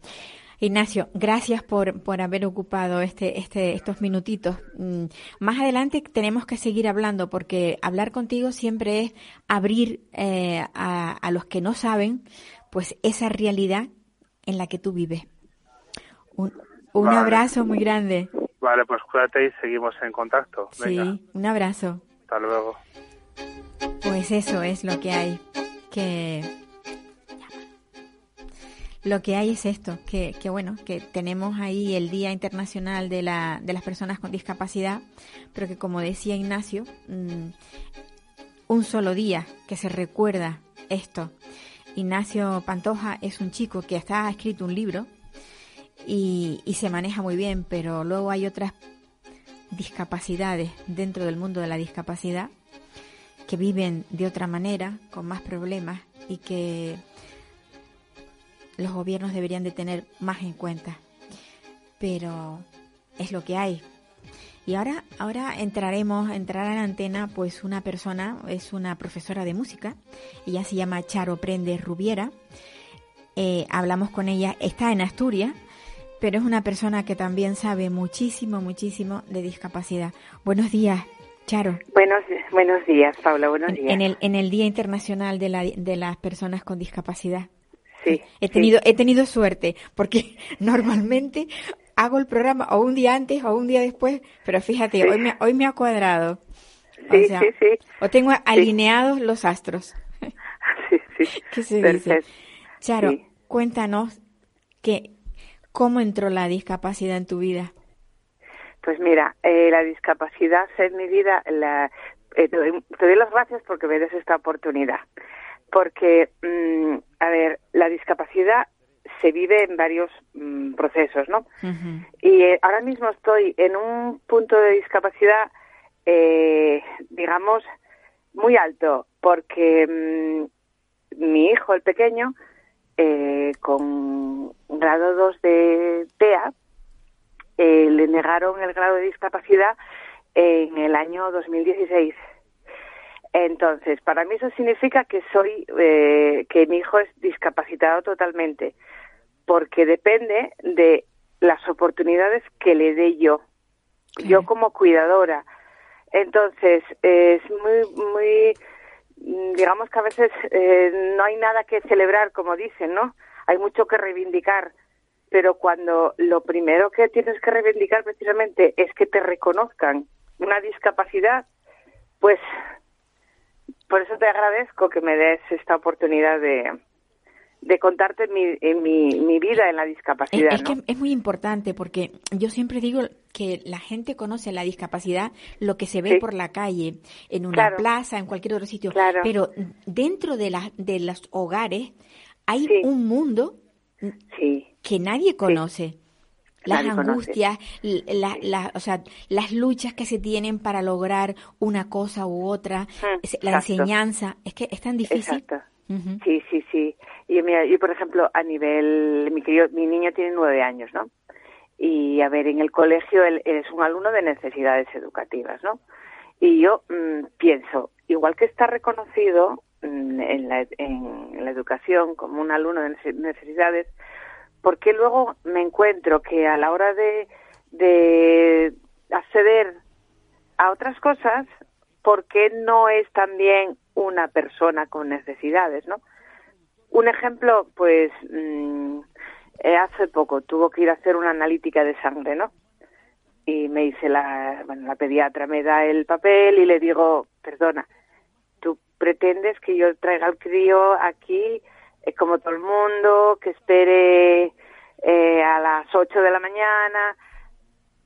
Ignacio, gracias por, por haber ocupado este, este, estos minutitos. Mm, Más adelante tenemos que seguir hablando porque hablar contigo siempre es abrir eh, a, a los que no saben pues esa realidad en la que tú vives. Un, un Vale. abrazo muy grande. Vale, pues cuídate y seguimos en contacto. Venga, Sí, un abrazo. hasta luego. Pues eso es lo que hay. Que lo que hay es esto, que, que, bueno, que tenemos ahí el Día Internacional de, la, de las Personas con Discapacidad, pero que como decía Ignacio, mm, un solo día que se recuerda esto. Ignacio Pantoja es un chico que está escrito un libro y se maneja muy bien, pero luego hay otras discapacidades dentro del mundo de la discapacidad que viven de otra manera, con más problemas y que los gobiernos deberían de tener más en cuenta. Pero es lo que hay. Y ahora, ahora entraremos, entrará en la antena pues una persona, es una profesora de música, ella se llama Charo Prende Rubiera, eh, hablamos con ella, está en Asturias, pero es una persona que también sabe muchísimo, muchísimo de discapacidad. Buenos días, Charo. Buenos, buenos días, Paula, buenos días. En el, en el Día Internacional de, la, de las Personas con Discapacidad. Sí. He tenido, he tenido suerte, porque normalmente hago el programa o un día antes o un día después, pero fíjate, hoy, me, hoy me ha cuadrado. Sí, o sea, sí, sí. O tengo alineados los astros. Sí, sí. ¿Qué se Perfecto. dice? Charo, cuéntanos que, cómo entró la discapacidad en tu vida. Pues mira, eh, la discapacidad en mi vida, la, eh, te, doy, te doy las gracias porque me des esta oportunidad. Porque, mm, a ver, la discapacidad se vive en varios mm, procesos, ¿no? Y eh, ahora mismo estoy en un punto de discapacidad, eh, digamos, muy alto, porque mm, mi hijo, el pequeño, eh, con grado 2 de TEA, eh, le negaron el grado de discapacidad en el año 2016. Entonces, para mí eso significa que soy, eh, que mi hijo es discapacitado totalmente, porque depende de las oportunidades que le dé yo, yo como cuidadora. Entonces, eh, es muy, muy, digamos que a veces eh, no hay nada que celebrar, como dicen, ¿no? Hay mucho que reivindicar, pero cuando lo primero que tienes que reivindicar precisamente es que te reconozcan una discapacidad, pues por eso te agradezco que me des esta oportunidad de, de contarte mi, mi, mi vida en la discapacidad. es ¿no? que es muy importante porque yo siempre digo que la gente conoce la discapacidad lo que se ve Sí. por la calle, en una Claro. plaza, en cualquier otro sitio, Claro. pero dentro de, la, de los hogares hay Sí. un mundo Sí, que nadie conoce. Las angustias, la- la- o sea, las luchas que se tienen para lograr una cosa u otra, Mm, la enseñanza, es que es tan difícil. exacto. Sí, sí, sí. Y mira, yo por ejemplo, a nivel, mi, crío- mi niño tiene nueve años, ¿no? Y a ver, en el colegio él es un alumno de necesidades educativas, ¿no? Y yo mm, pienso, igual que está reconocido mm, en, la, en la educación como un alumno de nece- necesidades, ¿por qué luego me encuentro que a la hora de, de acceder a otras cosas, ¿por qué no es también una persona con necesidades, no? Un ejemplo, pues, mm, eh, hace poco tuvo que ir a hacer una analítica de sangre, ¿no? Y me dice la, la pediatra me da el papel y le digo, perdona, tú pretendes que yo traiga al crío aquí eh, como todo el mundo, que espere eh, a las 8 de la mañana,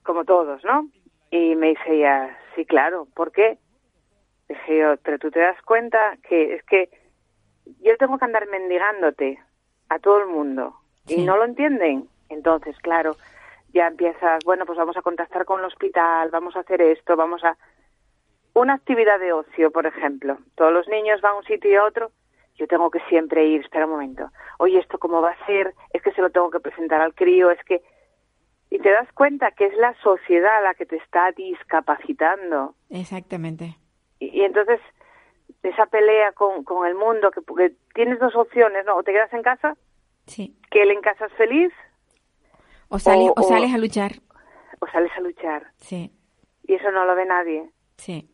como todos, ¿no? Y me dice ella, sí, claro, ¿por qué? Dije yo, pero tú te das cuenta que es que yo tengo que andar mendigándote a todo el mundo Sí. y no lo entienden. Entonces, claro, ya empiezas, bueno, pues vamos a contactar con el hospital, vamos a hacer esto, vamos a... Una actividad de ocio, por ejemplo. Todos los niños van a un sitio y a otro. Yo tengo que siempre ir, espera un momento. Oye, ¿esto cómo va a ser? Es que se lo tengo que presentar al crío, es que... Y te das cuenta que es la sociedad la que te está discapacitando. Exactamente. Y, y entonces, esa pelea con, con el mundo, que, tienes dos opciones, ¿no? O te quedas en casa, Sí. que él en casa es feliz, O sales, O- sales a luchar. o sales a luchar. Sí, Y eso no lo ve nadie. sí.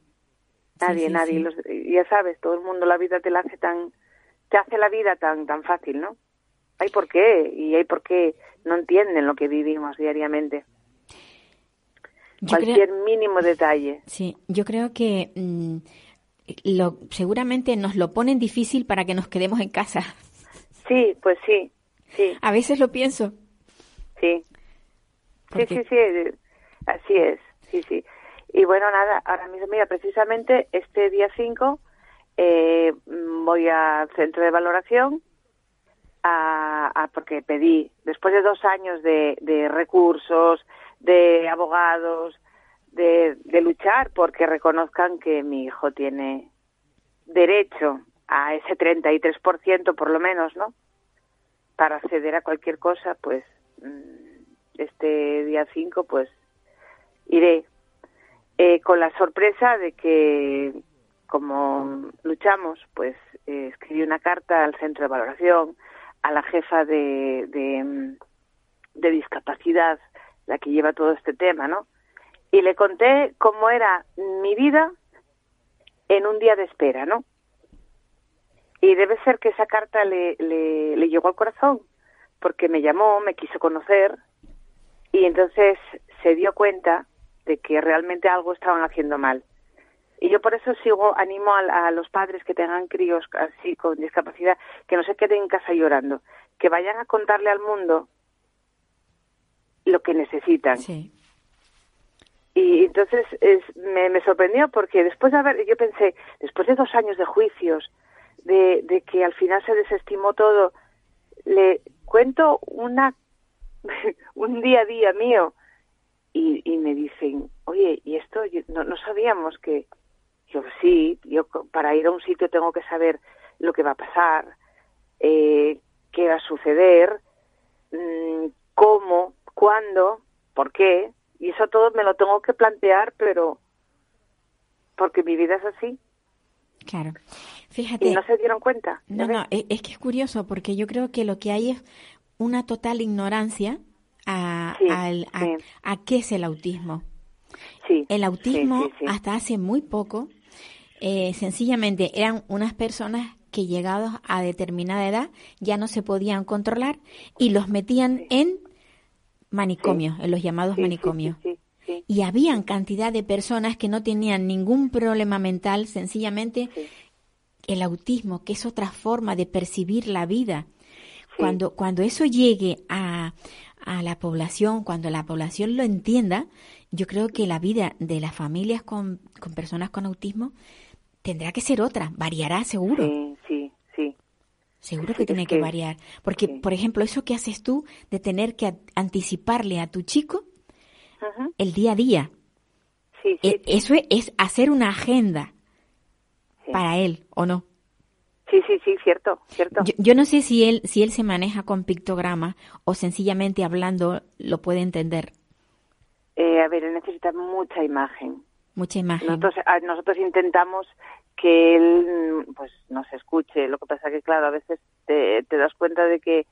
Nadie, Sí, sí, nadie. sí. Los- ya sabes, todo el mundo la vida te la hace tan, te hace la vida tan, tan fácil, ¿no? Hay por qué, y hay por qué no entienden lo que vivimos diariamente. Yo creo- Cualquier mínimo detalle. Sí, yo creo que mm, lo, seguramente nos lo ponen difícil para que nos quedemos en casa. Sí, pues sí. Sí. A veces lo pienso. Sí. Sí, sí, sí, así es, sí, sí. Y bueno, nada, ahora mismo, mira, precisamente este día 5 eh, voy al centro de valoración a, a- porque pedí, después de dos años de, de recursos, de abogados, de, de luchar porque reconozcan que mi hijo tiene derecho a ese 33% por lo menos, ¿no? Para acceder a cualquier cosa, pues mm, este día 5 pues iré eh, con la sorpresa de que como luchamos pues eh, escribí una carta al centro de valoración a la jefa de, mm, de discapacidad la que lleva todo este tema no y le conté cómo era mi vida en un día de espera no y debe ser que esa carta le, le llegó al corazón porque me llamó me quiso conocer y entonces se dio cuenta de que realmente algo estaban haciendo mal. Y yo por eso sigo, animo a, a los padres que tengan críos así con discapacidad, que no se queden en casa llorando, que vayan a contarle al mundo lo que necesitan. Sí. Y entonces es, me, me sorprendió porque después de haber, yo pensé, después de dos años de juicios, de, de que al final se desestimó todo, le cuento una un día a día mío y, y me dicen, oye, ¿y esto Yo- no, no sabíamos que yo sí, yo para ir a un sitio tengo que saber lo que va a pasar, eh, qué va a suceder, mm, cómo, cuándo, por qué, y eso todo me lo tengo que plantear, pero porque mi vida es así Claro. Fíjate. y no se dieron cuenta. No, ¿ya no, ves? es, es que es curioso porque yo creo que lo que hay es una total ignorancia a, Sí, al- a, sí. a qué es el autismo. Sí, El autismo, hasta hace muy poco, eh, sencillamente eran unas personas que llegados a determinada edad ya no se podían controlar y los metían en manicomios, en los llamados Sí, manicomios. sí, Y habían cantidad de personas que no tenían ningún problema mental, sencillamente el autismo, que es otra forma de percibir la vida. Cuando, cuando eso llegue a, a la población, cuando la población lo entienda, yo creo que la vida de las familias con, con personas con autismo tendrá que ser otra, variará seguro. sí, sí, sí. Seguro Sí, que tiene que, que- variar. Porque, sí. por ejemplo, eso que haces tú de tener que anticiparle a tu chico el día a día, Sí, sí, e- eso es, es hacer una agenda para él, ¿o no? Sí, sí, sí, cierto, cierto. Yo, yo no sé si él, si él se maneja con pictograma o sencillamente hablando lo puede entender. Eh, a ver, él necesita mucha imagen. Mucha imagen. Nosotros, a- nosotros intentamos que él mm, pues nos escuche. Lo que pasa que, claro, a veces te, te das cuenta de que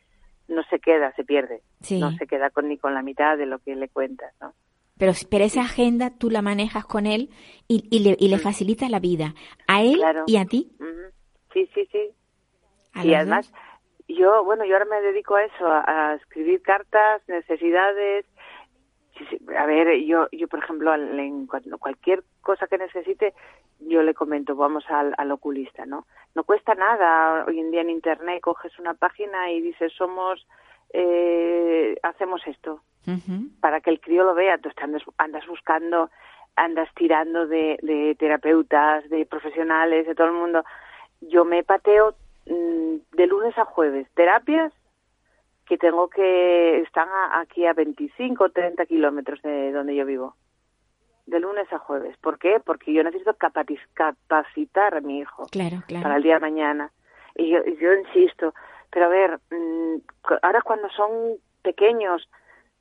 no se queda, se pierde. Sí. No se queda con, ni con la mitad de lo que le cuentas, ¿no? Pero, pero esa agenda tú la manejas con él y, y le, y le facilitas la vida a él Mm. Claro. y a ti. Sí, sí, sí. A y además, dos. yo, bueno, yo ahora me dedico a eso, a, a escribir cartas, necesidades. A ver, yo, yo por ejemplo, en cualquier cosa que necesite, yo le comento, vamos al, al oculista, ¿no? No cuesta nada. Hoy en día en Internet coges una página y dices, somos, eh, hacemos esto para que el crío lo vea. Tú andas, andas buscando, andas tirando de, de terapeutas, de profesionales, de todo el mundo. Yo me pateo mm, de lunes a jueves terapias que tengo que están a- aquí a 25 o 30 kilómetros de donde yo vivo. De lunes a jueves. ¿Por qué? Porque yo necesito capacitar a mi hijo Claro, claro. para el día de mañana. Y yo, yo insisto, pero a ver, mm, ahora cuando son pequeños,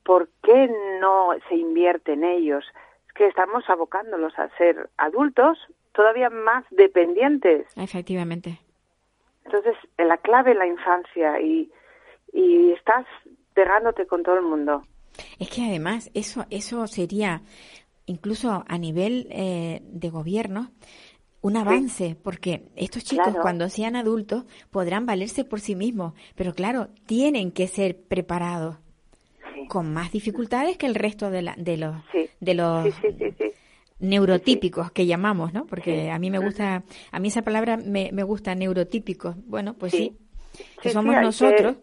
¿por qué no se invierte en ellos? Es que estamos abocándolos a ser adultos todavía más dependientes. Efectivamente. Entonces, la clave es la infancia y, y estás pegándote con todo el mundo. Es que además eso, eso sería incluso a nivel eh, de gobierno un avance, porque estos chicos Claro. cuando sean adultos podrán valerse por sí mismos, pero claro, tienen que ser preparados Sí. con más dificultades que el resto de, la, de los Sí. de los Sí, sí, sí, sí. neurotípicos que llamamos, ¿no? Porque a mí me gusta, a mí esa palabra me, me gusta neurotípicos. Bueno, pues sí, que somos nosotros.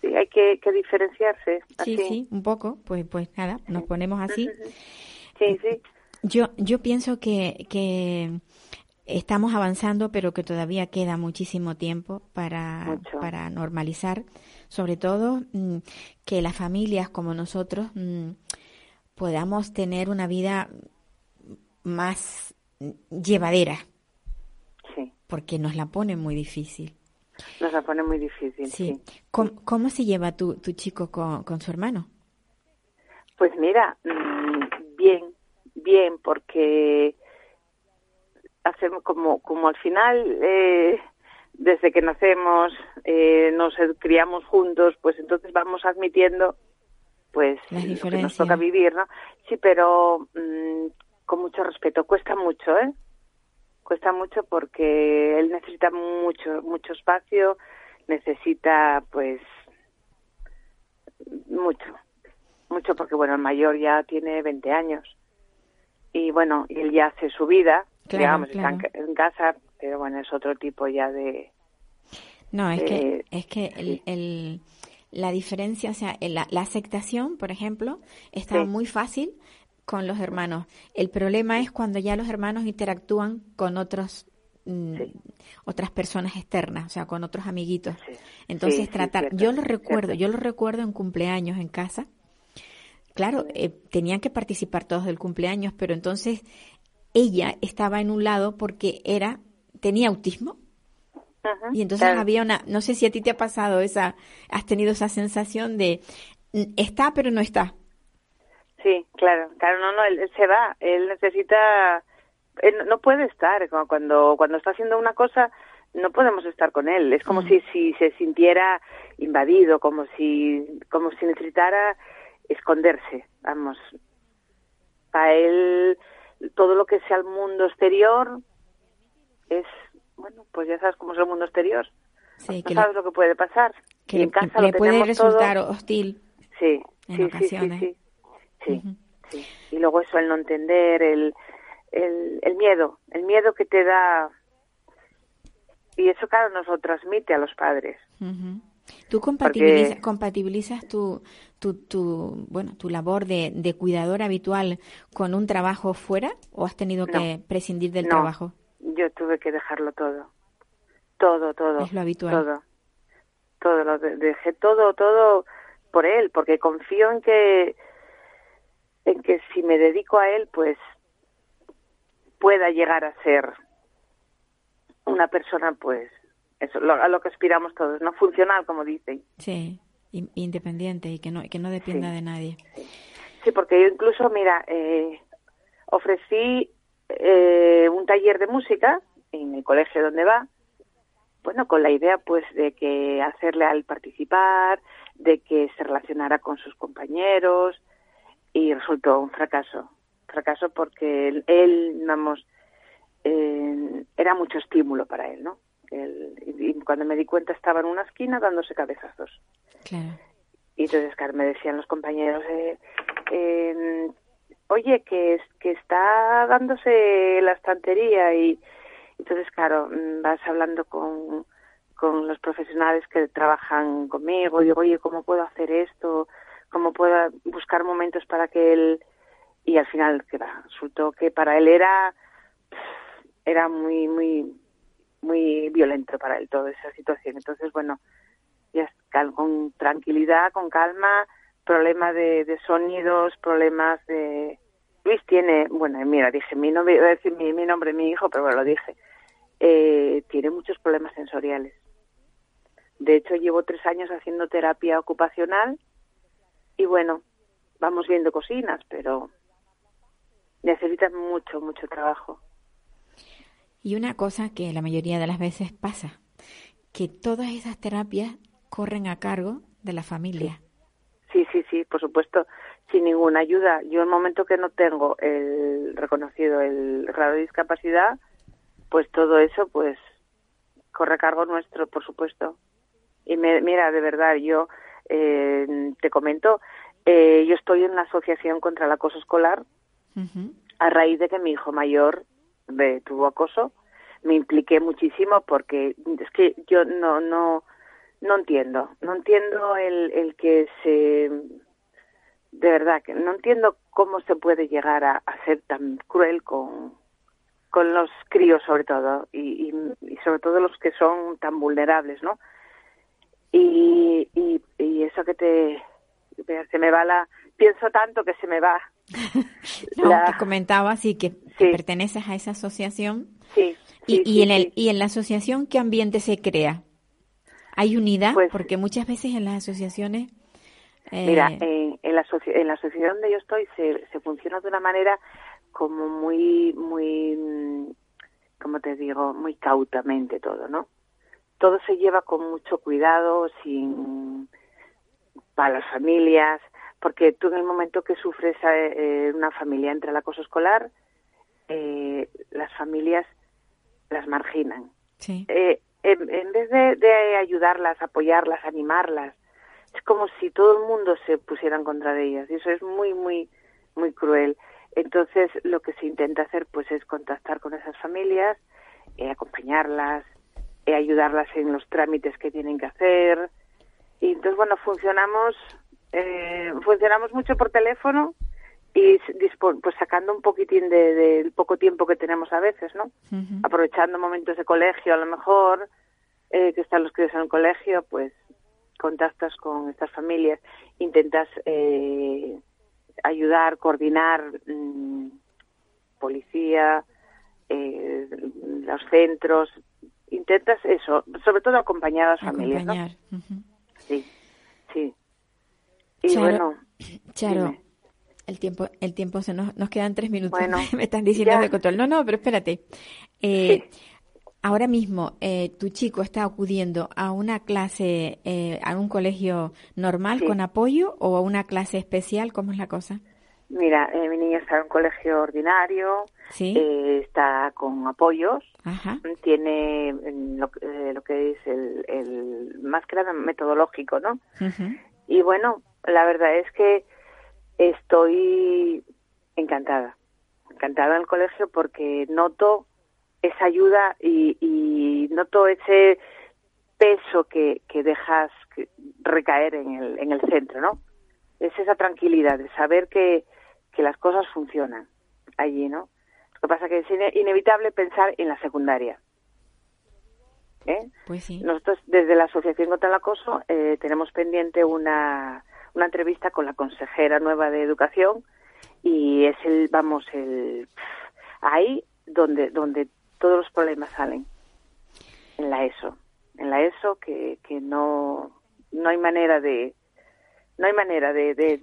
Sí, hay que, que diferenciarse. Sí, así. sí, un poco. Pues, pues nada, nos ponemos así. Sí, sí. Yo, yo pienso que, que estamos avanzando, pero que todavía queda muchísimo tiempo para, Mucho. para normalizar, sobre todo mm, que las familias como nosotros mm, podamos tener una vida más llevadera, Sí, porque nos la pone muy difícil. Nos la pone muy difícil, sí. Sí. ¿Cómo, cómo se lleva tu, tu chico con, con su hermano? Pues mira, mm, bien, bien, porque hacemos como, como al final, eh, desde que nacemos, eh, nos criamos juntos, pues entonces vamos admitiendo, pues, lo que nos toca vivir, ¿no? Sí, pero mm, con mucho respeto. Cuesta mucho, ¿eh? Cuesta mucho porque él necesita mucho, mucho espacio, necesita, pues, mucho, mucho porque bueno el mayor ya tiene 20 años y bueno él ya hace su vida Claro, digamos está en claro. ca- en, casa pero bueno es otro tipo ya de No, es que, es que el, el- la diferencia, o sea, el- la, la aceptación, por ejemplo, está Sí. muy fácil con los hermanos. El problema es cuando ya los hermanos interactúan con otros mm, Sí. otras personas externas, o sea, con otros amiguitos. Sí. Entonces Sí, tratar, yo lo recuerdo, yo lo recuerdo en cumpleaños en casa. Claro, eh, tenían que participar todos del cumpleaños, pero entonces ella estaba en un lado porque era tenía autismo y entonces claro. había una, no sé si a ti te ha pasado esa, has tenido esa sensación de mm, está pero no está. Sí, claro, claro, no, no, él, él se va, él necesita, él no- puede estar cu- cuando cuando está haciendo una cosa, no podemos estar con él, es como si si se sintiera invadido, como si como si necesitara esconderse, vamos. Para él todo lo que sea el mundo exterior es bueno, pues ya sabes cómo es el mundo exterior. Sí, no que le, sabes lo que puede pasar. que y en casa le lo puede resultar todo. hostil. Sí, en sí, ocasiones. sí, sí, sí. Ujú. Sí. Y luego eso, el no entender, el, el, el miedo, el miedo que te da. Y eso, claro, nos lo transmite a los padres. Ujú. ¿Tú compatibiliza- compatibilizas tu, tu, tu, bueno, tu labor de, de cuidador habitual con un trabajo fuera o has tenido No. que prescindir del No. trabajo? Yo tuve que dejarlo todo. Todo, todo. Es lo habitual. Todo. Todo, lo de- dejé todo, todo por él, porque confío en que, en que si me dedico a él, pues pueda llegar a ser una persona, pues, eso, lo- a lo que aspiramos todos, no funcional, como dicen. Sí, in- independiente y que no, que no dependa Sí. de nadie. Sí, porque yo incluso, mira, eh, ofrecí eh, un taller de música en el colegio donde va, bueno, con la idea pues de que hacerle al participar, de que se relacionara con sus compañeros y resultó un fracaso. Fracaso porque él, él, vamos, eh, era mucho estímulo para él, ¿no? Él- y y cuando me di cuenta estaba en una esquina dándose cabezazos. Claro. Y entonces, claro, me decían los compañeros, eh, eh, oye, que, que está dándose la estantería y entonces, claro, mm, vas hablando con, con los profesionales que trabajan conmigo, digo, oye, ¿cómo puedo hacer esto? ¿Cómo puedo buscar momentos para que él... Y al final, que resultó que para él era, era muy, muy, muy violento para él toda esa situación. Entonces, bueno, ya con tranquilidad, con calma, problema de, sonidos, problemas de... Luis tiene, bueno, mira, dije, mi nombre, iba a decir mi, mi nombre, mi hijo, pero bueno, lo dije, eh, tiene muchos problemas sensoriales. De hecho, llevo tres años haciendo terapia ocupacional y bueno, vamos viendo cocinas, pero necesita mucho, mucho trabajo. Y una cosa que la mayoría de las veces pasa, que todas esas terapias corren a cargo de la familia. Sí, sí, sí, por supuesto, sin ninguna ayuda. Yo en el momento que no tengo el reconocido el grado de discapacidad, pues todo eso, pues corre a cargo nuestro, por supuesto. Y me- mira, de verdad, yo eh, te comento, eh, yo estoy en la asociación contra el acoso escolar a raíz de que mi hijo mayor tuvo acoso. Me impliqué muchísimo porque es que yo no, no, no entiendo, no entiendo el, el que se, de verdad, que no entiendo cómo se puede llegar a, a ser tan cruel con, con los críos sobre todo y, y, y sobre todo los que son tan vulnerables, ¿no? Y, y, y eso que te, se me va la, pienso tanto que se me va. No, La- te comentaba así que, que Sí. perteneces a esa asociación Sí. y, sí, y sí, en el y en la asociación qué ambiente se crea. Hay unidad Pues- porque muchas veces en las asociaciones eh, Mira, en, en la en la asociación donde yo estoy se, se funciona de una manera como muy, muy, mm, como te digo, muy cautamente todo, ¿no? Todo se lleva con mucho cuidado, sin para las familias, porque tú en el momento que sufres eh, una familia entra al acoso escolar, eh, las familias las marginan sí. eh, en, en vez de, de ayudarlas, apoyarlas, animarlas, es como si todo el mundo se pusiera en contra de ellas y eso es muy, muy, muy cruel. Entonces, lo que se intenta hacer, pues, es contactar con esas familias, eh, acompañarlas, eh, ayudarlas en los trámites que tienen que hacer. Y entonces, bueno, funcionamos, eh, funcionamos mucho por teléfono y pues sacando un poquitín de- del poco tiempo que tenemos a veces, ¿no? Aprovechando momentos de colegio a lo mejor, eh, que están los críos en el colegio, pues contactas con estas familias, intentas eh, ayudar, coordinar mm, policía, eh, los centros, intentas eso, sobre todo acompañar a las familias, ¿no? Sí, sí. Y Charo, bueno, Charo, dime. el tiempo, el tiempo se nos, nos quedan tres minutos. Bueno, Me están diciendo ya. de control. No, no, pero espérate. Eh, Ahora mismo, eh, tu chico está acudiendo a una clase, eh, a un colegio normal Sí. con apoyo o a una clase especial. ¿Cómo es la cosa? Mira, eh, mi niña está en un colegio ordinario, Sí. eh, está con apoyos, Ajá. tiene mm, lo, eh, lo que es el, el más que nada metodológico, ¿no? Y bueno, la verdad es que estoy encantada, encantada en el colegio porque noto esa ayuda y, y noto ese peso que, que dejas recaer en el, en el centro, ¿no? Es esa tranquilidad de saber que, que las cosas funcionan allí, ¿no? Lo que pasa es que es ine- inevitable pensar en la secundaria. ¿eh? Pues sí. Nosotros desde la Asociación contra el Acoso eh, tenemos pendiente una, una entrevista con la consejera nueva de Educación y es el, vamos, el ahí donde donde todos los problemas salen en la ESO, en la ESO que, que no no hay manera de no hay manera de, de,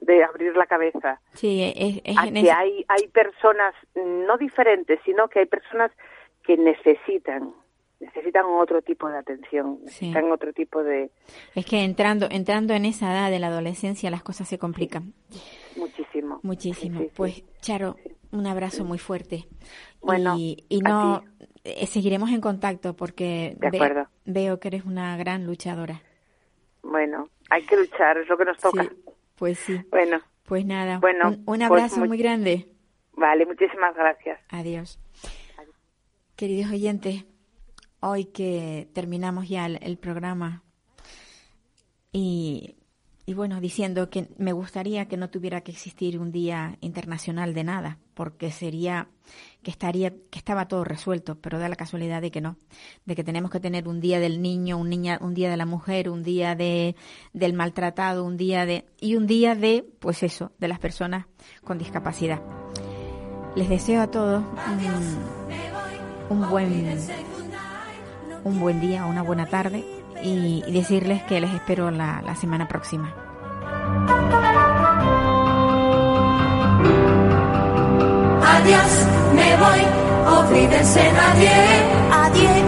de abrir la cabeza Sí, es, es a en que ese- hay hay personas no diferentes sino que hay personas que necesitan necesitan otro tipo de atención Sí. necesitan otro tipo de es que entrando, entrando en esa edad de la adolescencia las cosas se complican muchísimo muchísimo. Sí. Pues Charo, un abrazo muy fuerte. Bueno, y, no eh, seguiremos en contacto porque De ve- acuerdo. veo que eres una gran luchadora. bueno hay que luchar es lo que nos toca pues sí. bueno Pues nada, Bueno, un, un pues abrazo muy- muy grande. vale muchísimas gracias Adiós. Queridos oyentes, hoy que terminamos ya el, el programa y, y bueno, diciendo que me gustaría que no tuviera que existir un día internacional de nada, porque sería que estaría que estaba todo resuelto, pero da la casualidad de que no, de que tenemos que tener un día del niño, un niña, un día de la mujer, un día de del maltratado, un día de y un día de pues eso, de las personas con discapacidad. Les deseo a todos un, buen un buen día, una buena tarde y, y decirles que les espero la, la semana próxima. Adiós, me voy, olvídense nadie. Adiós,